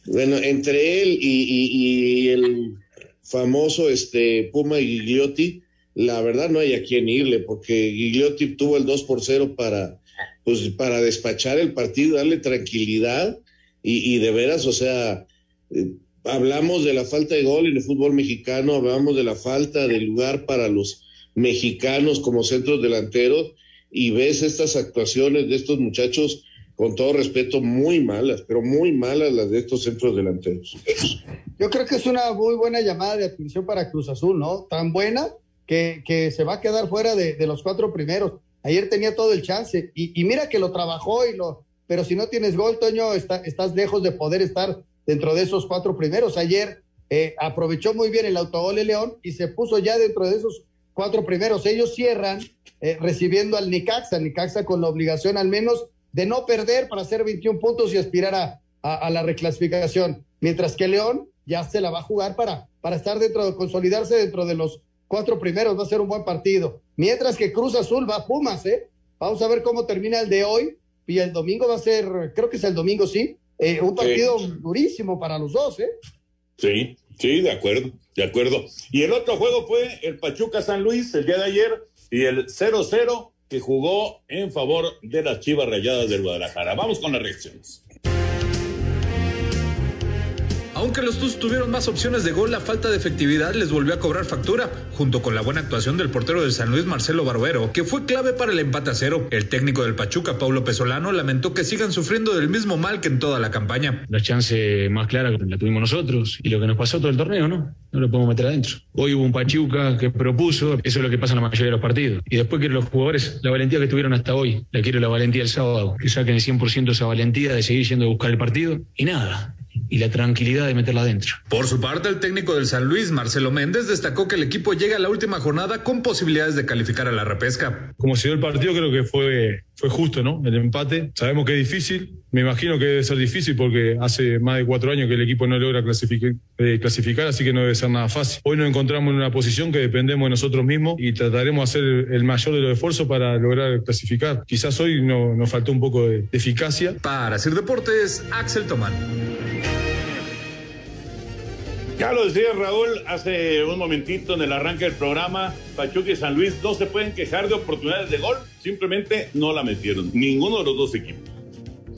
[SPEAKER 8] Bueno, entre él y, y, y, el famoso este Puma Gigliotti, la verdad no hay a quién irle, porque Gigliotti tuvo el 2 por 0 para, pues, para despachar el partido, darle tranquilidad y, y de veras, o sea, eh, hablamos de la falta de gol en el fútbol mexicano, hablamos de la falta de lugar para los mexicanos como centros delanteros y ves estas actuaciones de estos muchachos con todo respeto, muy malas, pero muy malas las de estos centros delanteros.
[SPEAKER 9] Yo creo que es una muy buena llamada de atención para Cruz Azul, ¿no? Tan buena que, que se va a quedar fuera de, de, los cuatro primeros. Ayer tenía todo el chance y, y, mira que lo trabajó y lo, pero si no tienes gol, Toño, está, estás lejos de poder estar dentro de esos cuatro primeros. Ayer eh, aprovechó muy bien el autogol de León y se puso ya dentro de esos cuatro primeros. Ellos cierran eh, recibiendo al Nicaxa, Nicaxa con la obligación al menos de no perder para hacer 21 puntos y aspirar a, a, a, la reclasificación. Mientras que León ya se la va a jugar para, para estar dentro, de consolidarse dentro de los cuatro primeros, va a ser un buen partido. Mientras que Cruz Azul va a Pumas, ¿eh? Vamos a ver cómo termina el de hoy. Y el domingo va a ser, creo que es el domingo, sí, eh, un partido sí. durísimo para los dos, ¿eh?
[SPEAKER 7] Sí, sí, de acuerdo, de acuerdo. Y el otro juego fue el Pachuca San Luis el día de ayer y el 0-0 que jugó en favor de las Chivas Rayadas del Guadalajara. Vamos con las reacciones.
[SPEAKER 22] Aunque los Tuzos tuvieron más opciones de gol, la falta de efectividad les volvió a cobrar factura, junto con la buena actuación del portero del San Luis, Marcelo Barbero, que fue clave para el empate a cero. El técnico del Pachuca, Paulo Pesolano, lamentó que sigan sufriendo del mismo mal que en toda la campaña.
[SPEAKER 23] La chance más clara la tuvimos nosotros y lo que nos pasó todo el torneo, ¿no? No lo podemos meter adentro. Hoy hubo un Pachuca que propuso, eso es lo que pasa en la mayoría de los partidos. Y después quiero los jugadores, la valentía que tuvieron hasta hoy, la quiero la valentía el sábado, que saquen el 100% esa valentía de seguir yendo a buscar el partido y nada, y la tranquilidad de meterla adentro.
[SPEAKER 22] Por su parte, el técnico del San Luis, Marcelo Méndez, destacó que el equipo llega a la última jornada con posibilidades de calificar a la repesca.
[SPEAKER 16] Como se dio el partido, creo que fue, fue justo, ¿no? El empate. Sabemos que es difícil. Me imagino que debe ser difícil porque hace más de cuatro años que el equipo no logra clasificar, eh, clasificar, así que no debe ser nada fácil. Hoy nos encontramos en una posición que dependemos de nosotros mismos y trataremos de hacer el mayor de los esfuerzos para lograr clasificar. Quizás hoy no, nos faltó un poco de, de eficacia.
[SPEAKER 22] Para hacer deportes, Axel Tomán.
[SPEAKER 7] Ya lo decía Raúl hace un momentito en el arranque del programa, Pachuca y San Luis no se pueden quejar de oportunidades de gol, simplemente no la metieron, ninguno de los dos equipos.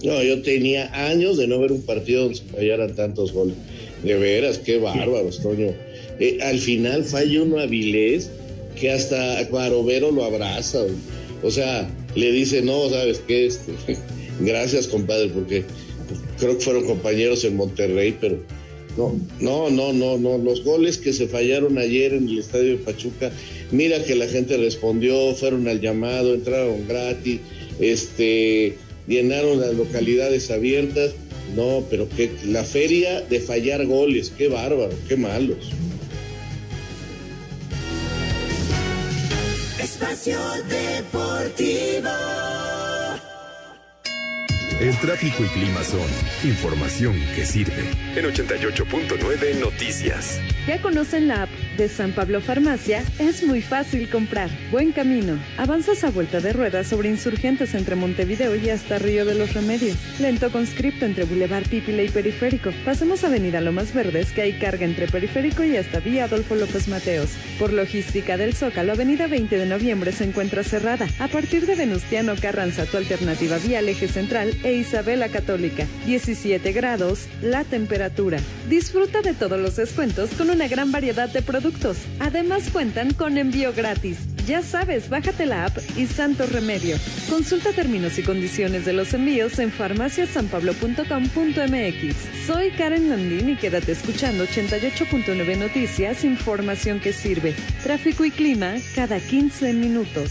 [SPEAKER 8] No, yo tenía años de no ver un partido donde se fallaran tantos goles. De veras, qué bárbaros, Toño. Eh, al final falla uno a Vilés que hasta Barovero lo abraza. O sea, le dice, no, ¿sabes qué? Este, gracias, compadre, porque creo que fueron compañeros en Monterrey, pero no, no, no, no, no. Los goles que se fallaron ayer en el estadio de Pachuca, mira que la gente respondió, fueron al llamado, entraron gratis, este, llenaron las localidades abiertas. No, pero que la feria de fallar goles, qué bárbaro, qué malos.
[SPEAKER 24] Espacio Deportivo.
[SPEAKER 25] El tráfico y clima son información que sirve. En 88.9 Noticias.
[SPEAKER 26] ¿Ya conocen la app de San Pablo Farmacia? Es muy fácil comprar. Buen camino. Avanzas a vuelta de ruedas sobre insurgentes entre Montevideo y hasta Río de los Remedios. Lento conscripto entre Boulevard Pípila y Periférico. Pasemos Avenida Lomas Verdes que hay carga entre Periférico y hasta Vía Adolfo López Mateos. Por logística del Zócalo, Avenida 20 de Noviembre se encuentra cerrada. A partir de Venustiano Carranza, tu alternativa vía al eje central e Isabela Católica. 17 grados la temperatura. Disfruta de todos los descuentos con una gran variedad de productos. Además cuentan con envío gratis. Ya sabes, bájate la app y Santo Remedio. Consulta términos y condiciones de los envíos en farmaciasanpablo.com.mx. Soy Karen Landín y quédate escuchando 88.9 Noticias, información que sirve. Tráfico y clima cada 15 minutos.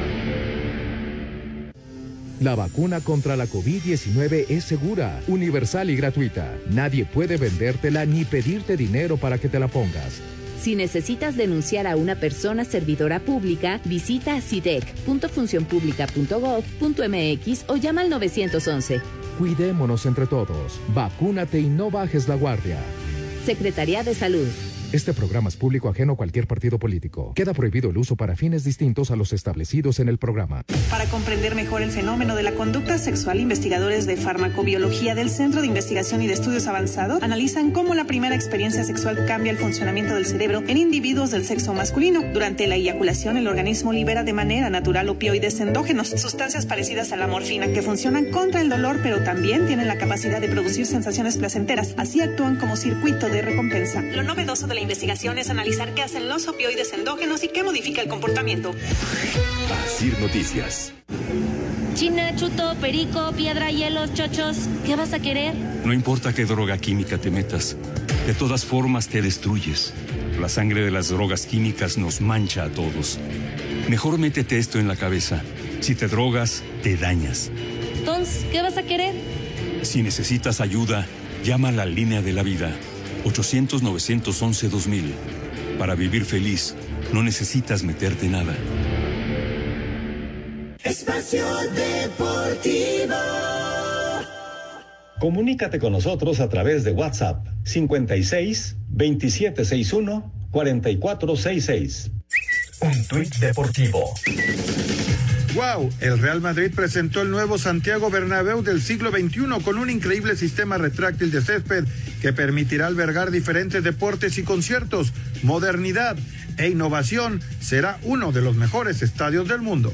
[SPEAKER 27] La vacuna contra la COVID-19 es segura, universal y gratuita. Nadie puede vendértela ni pedirte dinero para que te la pongas.
[SPEAKER 18] Si necesitas denunciar a una persona servidora pública, visita sidec.funcionpublica.gov.mx o llama al 911.
[SPEAKER 27] Cuidémonos entre todos. Vacúnate y no bajes la guardia.
[SPEAKER 18] Secretaría de Salud.
[SPEAKER 27] Este programa es público ajeno a cualquier partido político. Queda prohibido el uso para fines distintos a los establecidos en el programa.
[SPEAKER 28] Para comprender mejor el fenómeno de la conducta sexual, investigadores de farmacobiología del Centro de Investigación y de Estudios Avanzados analizan cómo la primera experiencia sexual cambia el funcionamiento del cerebro en individuos del sexo masculino. Durante la eyaculación, el organismo libera de manera natural opioides endógenos, sustancias parecidas a la morfina que funcionan contra el dolor, pero también tienen la capacidad de producir sensaciones placenteras. Así actúan como circuito de recompensa. Lo novedoso de la investigación es analizar qué hacen los opioides endógenos y qué modifica el comportamiento.
[SPEAKER 25] Asir Noticias.
[SPEAKER 29] China, chuto, perico, piedra, hielos, chochos. ¿Qué vas a querer?
[SPEAKER 30] No importa qué droga química te metas, de todas formas te destruyes. La sangre de las drogas químicas nos mancha a todos. Mejor métete esto en la cabeza. Si te drogas, te dañas.
[SPEAKER 29] Entonces, ¿qué vas a querer?
[SPEAKER 30] Si necesitas ayuda, llama a la línea de la vida. 800-911-2000. Para vivir feliz, no necesitas meterte nada.
[SPEAKER 24] Espacio Deportivo.
[SPEAKER 31] Comunícate con nosotros a través de WhatsApp 56 2761 4466.
[SPEAKER 12] Un tuit deportivo.
[SPEAKER 1] Wow, el Real Madrid presentó el nuevo Santiago Bernabéu del siglo XXI con un increíble sistema retráctil de césped que permitirá albergar diferentes deportes y conciertos. Modernidad e innovación será uno de los mejores estadios del mundo.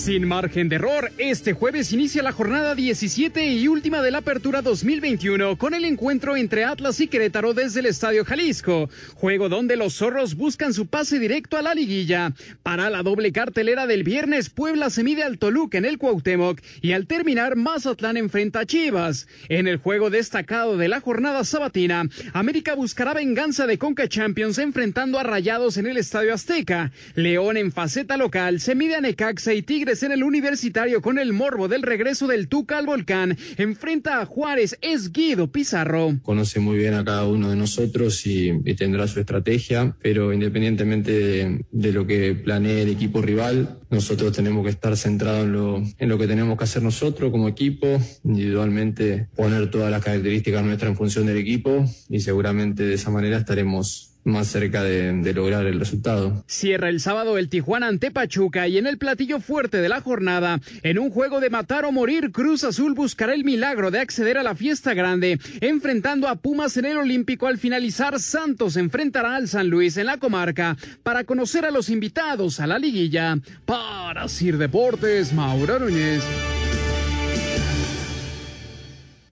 [SPEAKER 32] Sin margen de error, este jueves inicia la jornada 17 y última de la apertura 2021 con el encuentro entre Atlas y Querétaro desde el Estadio Jalisco, juego donde los zorros buscan su pase directo a la liguilla. Para la doble cartelera del viernes, Puebla se mide al Toluca en el Cuauhtémoc y al terminar Mazatlán enfrenta a Chivas. En el juego destacado de la jornada sabatina, América buscará venganza de Conca Champions enfrentando a Rayados en el Estadio Azteca. León en faceta local se mide a Necaxa y En el universitario con el morbo del regreso del Tuca al volcán. Enfrenta a Juárez, es Guido Pizarro.
[SPEAKER 33] Conoce muy bien a cada uno de nosotros y, y tendrá su estrategia, pero independientemente de, de, lo que planee el equipo rival, nosotros tenemos que estar centrados en lo, en lo que tenemos que hacer nosotros como equipo, individualmente poner todas las características nuestras en función del equipo y seguramente de esa manera estaremos más cerca de, lograr el resultado.
[SPEAKER 32] Cierra el sábado el Tijuana ante Pachuca y en el platillo fuerte de la jornada, en un juego de matar o morir, Cruz Azul buscará el milagro de acceder a la fiesta grande, enfrentando a Pumas en el Olímpico al finalizar Santos enfrentará al San Luis en la comarca para conocer a los invitados a la liguilla. Para Sir Deportes, Mauro Núñez.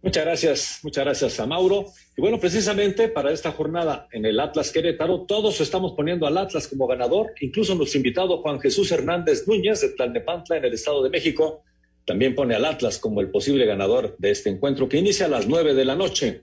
[SPEAKER 15] Muchas gracias, muchas gracias a Mauro. Y bueno, precisamente para esta jornada en el Atlas Querétaro, todos estamos poniendo al Atlas como ganador, incluso nuestro invitado Juan Jesús Hernández Núñez de Tlalnepantla en el Estado de México también pone al Atlas como el posible ganador de este encuentro que inicia a las nueve de la noche.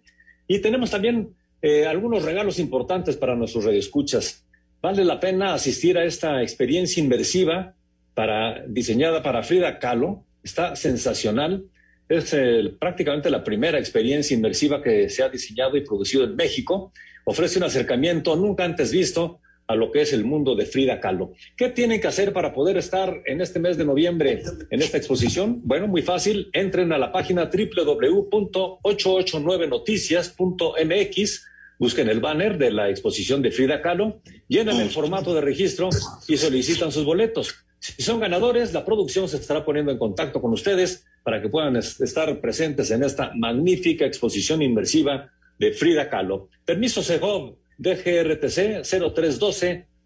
[SPEAKER 15] Y tenemos también eh, algunos regalos importantes para nuestros radioescuchas. Vale la pena asistir a esta experiencia inmersiva para, diseñada para Frida Kahlo. Está sensacional es prácticamente la primera experiencia inmersiva que se ha diseñado y producido en México. Ofrece un acercamiento nunca antes visto a lo que es el mundo de Frida Kahlo. ¿Qué tienen que hacer para poder estar en este mes de noviembre en esta exposición? Bueno, muy fácil. Entren a la página www.889noticias.mx, busquen el banner de la exposición de Frida Kahlo, llenan el formato de registro y solicitan sus boletos. Si son ganadores, la producción se estará poniendo en contacto con ustedes para que puedan estar presentes en esta magnífica exposición inmersiva de Frida Kahlo. Permiso Segov, DGRTC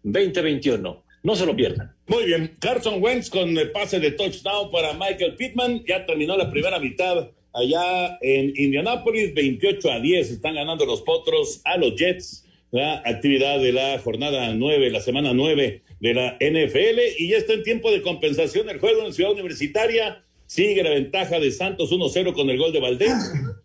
[SPEAKER 15] 0312-2021. No se lo pierdan.
[SPEAKER 7] Muy bien. Carson Wentz con el pase de touchdown para Michael Pittman. Ya terminó la primera mitad allá en Indianápolis. 28 a 10 están ganando los potros a los Jets. La actividad de la jornada 9, la semana 9 de la NFL. Y ya está en tiempo de compensación el juego en Ciudad Universitaria. Sigue la ventaja de Santos 1-0 con el gol de Valdés.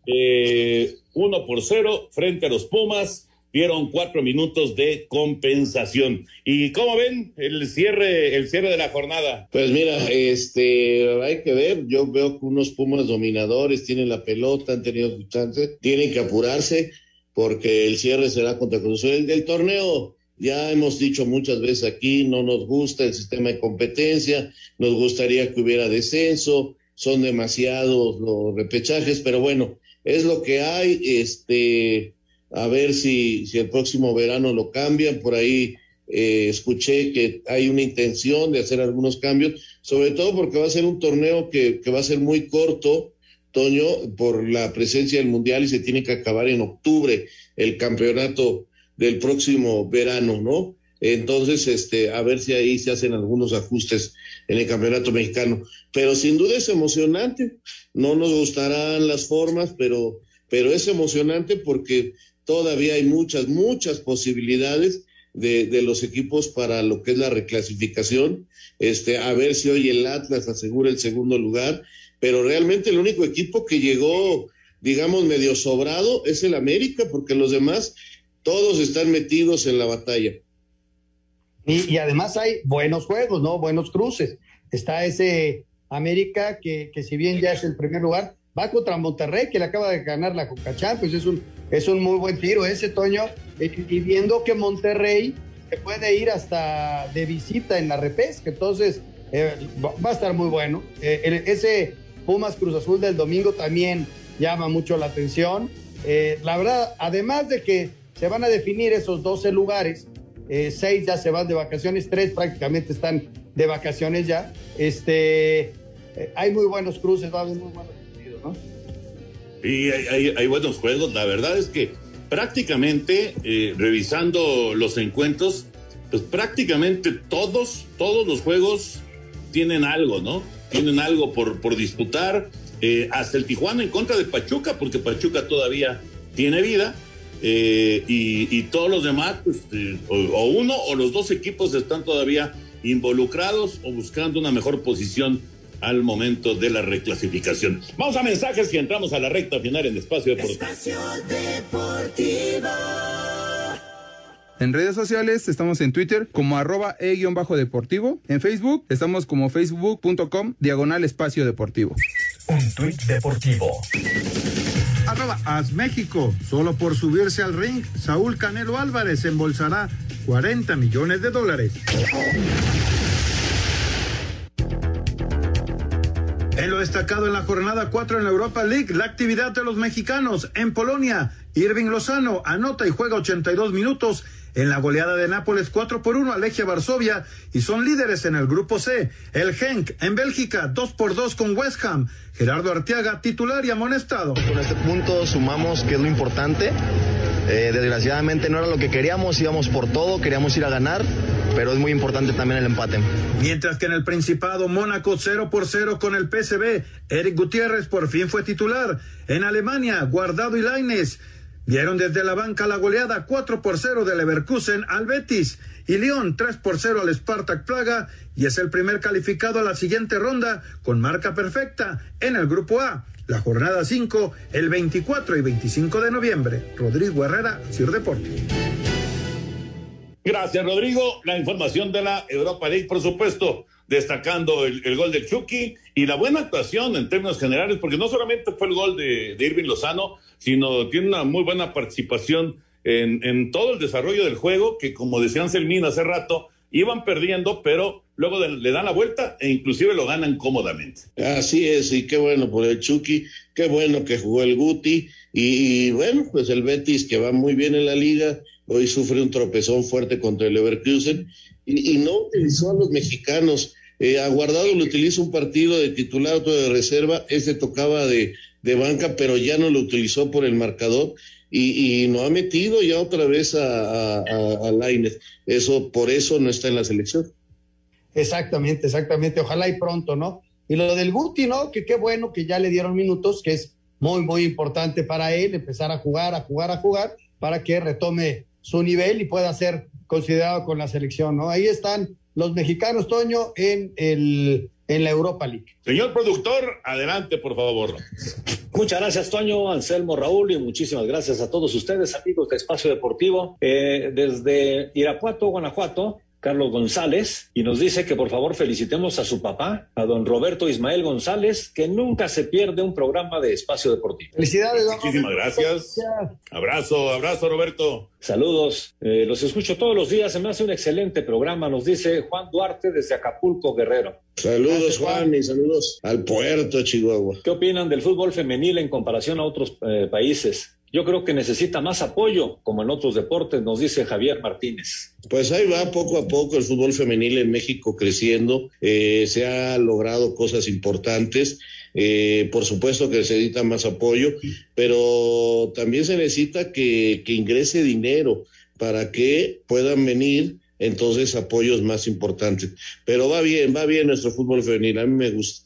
[SPEAKER 7] Eh, 1 por 0 frente a los Pumas. Dieron cuatro minutos de compensación. ¿Y cómo ven el cierre, el cierre de la jornada?
[SPEAKER 8] Pues mira, este, hay que ver. Yo veo que unos Pumas dominadores tienen la pelota, han tenido su chance, tienen que apurarse porque el cierre será contra Cruz El del torneo ya hemos dicho muchas veces aquí, no nos gusta el sistema de competencia, nos gustaría que hubiera descenso, son demasiados los repechajes, pero bueno, es lo que hay, este, a ver si, si el próximo verano lo cambian, por ahí eh, escuché que hay una intención de hacer algunos cambios, sobre todo porque va a ser un torneo que, que va a ser muy corto, Toño, por la presencia del Mundial y se tiene que acabar en octubre el campeonato del próximo verano, ¿no? Entonces, este, a ver si ahí se hacen algunos ajustes en el campeonato mexicano. Pero sin duda es emocionante. No nos gustarán las formas, pero, pero es emocionante porque todavía hay muchas, muchas posibilidades de, de, los equipos para lo que es la reclasificación. Este, a ver si hoy el Atlas asegura el segundo lugar. Pero realmente el único equipo que llegó, digamos, medio sobrado es el América, porque los demás todos están metidos en la batalla.
[SPEAKER 9] Y, además hay buenos juegos, ¿no? Buenos cruces. Está ese América que, que, si bien ya es el primer lugar, va contra Monterrey, que le acaba de ganar la Coca Champions. Es un, es un muy buen tiro ese, Toño. Y viendo que Monterrey se puede ir hasta de visita en la repesca. Entonces, eh, va a estar muy bueno. Eh, ese Pumas Cruz Azul del domingo también llama mucho la atención. Eh, la verdad, además de que se van a definir esos 12 lugares, eh, seis ya se van de vacaciones, tres prácticamente están de vacaciones ya. Este, eh, hay muy buenos cruces, va a haber muy buenos partidos, ¿no?
[SPEAKER 7] Hay, hay, buenos juegos. La verdad es que prácticamente, eh, revisando los encuentros, pues prácticamente todos, todos los juegos tienen algo, ¿no? Tienen algo por, por disputar. Eh, hasta el Tijuana en contra de Pachuca, porque Pachuca todavía tiene vida. Eh, y, y, todos los demás, pues, eh, o, o, uno o los dos equipos están todavía involucrados o buscando una mejor posición al momento de la reclasificación. Vamos a mensajes y entramos a la recta final en Espacio Deportivo.
[SPEAKER 24] Espacio Deportivo.
[SPEAKER 34] En redes sociales estamos en Twitter como arroba e-deportivo. En Facebook estamos como facebook.com diagonal espacio deportivo.
[SPEAKER 12] Un tuit deportivo.
[SPEAKER 1] Arroba México. Solo por subirse al ring, Saúl Canelo Álvarez embolsará 40 millones de dólares. En lo destacado en la jornada 4 en la Europa League, la actividad de los mexicanos en Polonia. Irving Lozano anota y juega 82 minutos en la goleada de Nápoles 4 por 1 a Legia Varsovia y son líderes en el grupo C. El Genk en Bélgica 2 por 2 con West Ham. Gerardo Arteaga titular y amonestado.
[SPEAKER 35] Con este punto sumamos que es lo importante. Eh, desgraciadamente no era lo que queríamos, íbamos por todo, queríamos ir a ganar, pero es muy importante también el empate.
[SPEAKER 1] Mientras que en el Principado, Mónaco 0 por 0 con el PSB, Eric Gutiérrez por fin fue titular. En Alemania, Guardado y Laines Vieron desde la banca la goleada 4 por 0 del Leverkusen al Betis y León 3 por 0 al Spartak Praga y es el primer calificado a la siguiente ronda con marca perfecta en el grupo A. La jornada 5 el 24 y 25 de noviembre. Rodrigo Herrera, Sir Deportes.
[SPEAKER 7] Gracias, Rodrigo. La información de la Europa League, por supuesto, destacando el, gol del Chucky y la buena actuación en términos generales, porque no solamente fue el gol de, de Irving Lozano, sino tiene una muy buena participación en, en, todo el desarrollo del juego, que como decía Anselmín hace rato, iban perdiendo, pero luego le dan la vuelta e inclusive lo ganan cómodamente.
[SPEAKER 8] Así es, y qué bueno por el Chucky, qué bueno que jugó el Guti, y, bueno, pues el Betis que va muy bien en la liga, hoy sufre un tropezón fuerte contra el Leverkusen, y, no utilizó a los mexicanos. Eh, a Guardado lo utiliza un partido de titular, otro de reserva, ese tocaba de, de banca, pero ya no lo utilizó por el marcador y, y no ha metido ya otra vez a, a, a. Eso, por eso no está en la selección.
[SPEAKER 9] Exactamente, exactamente. Ojalá y pronto, ¿no? Y lo del Guti, ¿no? Que qué bueno que ya le dieron minutos, que es muy, muy importante para él empezar a jugar, a jugar, a jugar, para que retome su nivel y pueda ser considerado con la selección, ¿no? Ahí están los mexicanos, Toño, en el en la Europa League.
[SPEAKER 7] Señor productor, adelante, por favor.
[SPEAKER 15] Muchas gracias, Toño, Anselmo, Raúl, y muchísimas gracias a todos ustedes, amigos de Espacio Deportivo. Eh, desde Irapuato, Guanajuato, Carlos González, y nos dice que por favor felicitemos a su papá, a don Roberto Ismael González, que nunca se pierde un programa de espacio deportivo.
[SPEAKER 9] Felicidades,
[SPEAKER 7] Muchísimas gracias. Abrazo, abrazo, Roberto.
[SPEAKER 15] Saludos, eh, los escucho todos los días, se me hace un excelente programa, nos dice Juan Duarte desde Acapulco, Guerrero.
[SPEAKER 8] Saludos, Juan, y saludos al puerto, Chihuahua.
[SPEAKER 15] ¿Qué opinan del fútbol femenil en comparación a otros eh, países? Yo creo que necesita más apoyo, como en otros deportes, nos dice Javier Martínez.
[SPEAKER 8] Pues ahí va poco a poco el fútbol femenil en México creciendo, eh, se ha logrado cosas importantes, eh, por supuesto que se necesita más apoyo, pero también se necesita que, que ingrese dinero para que puedan venir entonces apoyos más importantes. Pero va bien, va bien nuestro fútbol femenil, a mí me gusta.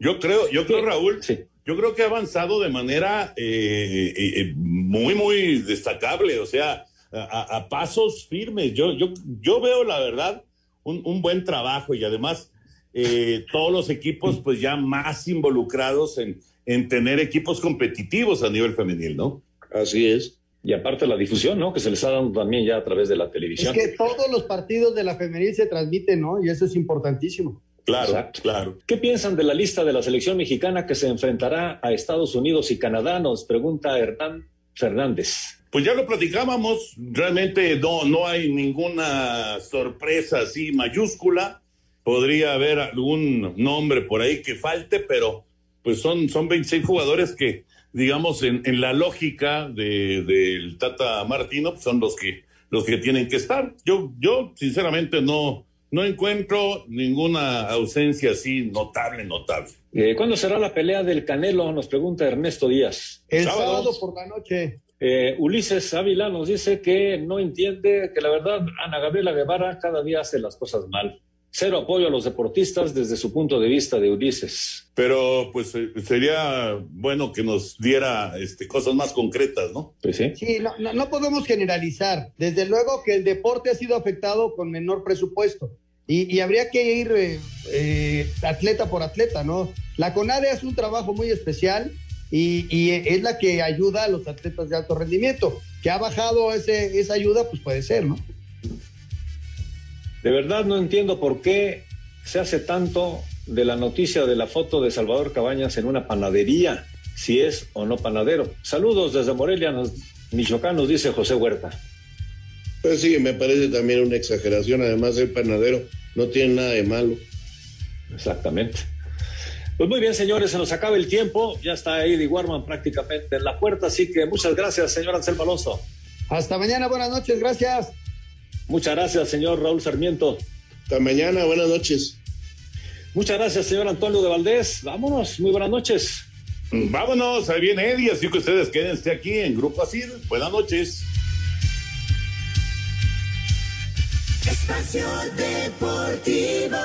[SPEAKER 7] Yo creo, yo creo, Raúl, yo creo que ha avanzado de manera eh, eh, eh, muy, muy destacable, o sea, a, a pasos firmes. Yo, yo, yo veo, la verdad, un, un buen trabajo y además eh, todos los equipos, pues ya más involucrados en, en tener equipos competitivos a nivel femenil, ¿no?
[SPEAKER 8] Así es.
[SPEAKER 15] Y aparte la difusión, ¿no? Que se les ha dado también ya a través de la
[SPEAKER 9] Es
[SPEAKER 15] televisión.
[SPEAKER 9] que todos los partidos de la femenil se transmiten, ¿no? Y eso es importantísimo.
[SPEAKER 7] Claro, claro.
[SPEAKER 15] ¿Qué piensan de la lista de la selección mexicana que se enfrentará a Estados Unidos y Canadá? Nos pregunta Hernán Fernández.
[SPEAKER 7] Pues ya lo platicábamos, realmente no, no hay ninguna sorpresa así mayúscula. Podría haber algún nombre por ahí que falte, pero pues son, son 26 jugadores que, digamos, en, en la lógica de- del Tata Martino, pues, son los que, los que tienen que estar. Yo, yo sinceramente no, no encuentro ninguna ausencia así notable, notable.
[SPEAKER 15] Eh, ¿Cuándo será la pelea del Canelo? Nos pregunta Ernesto Díaz.
[SPEAKER 9] El sábado por la noche.
[SPEAKER 15] Eh, Ulises Ávila nos dice que no entiende que la verdad Ana Gabriela Guevara cada día hace las cosas mal. Cero apoyo a los deportistas desde su punto de vista de Ulises.
[SPEAKER 7] Pero pues eh, sería bueno que nos diera este, cosas más concretas, ¿no?
[SPEAKER 15] Pues sí.
[SPEAKER 9] Sí, no, no, no podemos generalizar. Desde luego que el deporte ha sido afectado con menor presupuesto y, y habría que ir eh, eh, atleta por atleta, ¿no? La CONADE hace un trabajo muy especial y, y es la que ayuda a los atletas de alto rendimiento. Que ha bajado ese, esa ayuda, pues puede ser, ¿no?
[SPEAKER 15] De verdad no entiendo por qué se hace tanto de la noticia de la foto de Salvador Cabañas en una panadería, si es o no panadero. Saludos desde Morelia, nos- Michoacán, nos dice José Huerta.
[SPEAKER 8] Pues sí, me parece también una exageración. Además, el panadero no tiene nada de malo.
[SPEAKER 15] Exactamente. Pues muy bien, señores, se nos acaba el tiempo. Ya está Eddie Warman prácticamente en la puerta, así que muchas gracias, señor Anselmo Alonso.
[SPEAKER 9] Hasta mañana, buenas noches, gracias.
[SPEAKER 15] Muchas gracias, señor Raúl Sarmiento.
[SPEAKER 8] Hasta mañana, buenas noches.
[SPEAKER 15] Muchas gracias, señor Antonio de Valdés. Vámonos, muy buenas noches.
[SPEAKER 7] Vámonos, ahí viene Eddie, así que ustedes quédense aquí en Grupo Asir. Buenas noches.
[SPEAKER 24] Espacio Deportivo.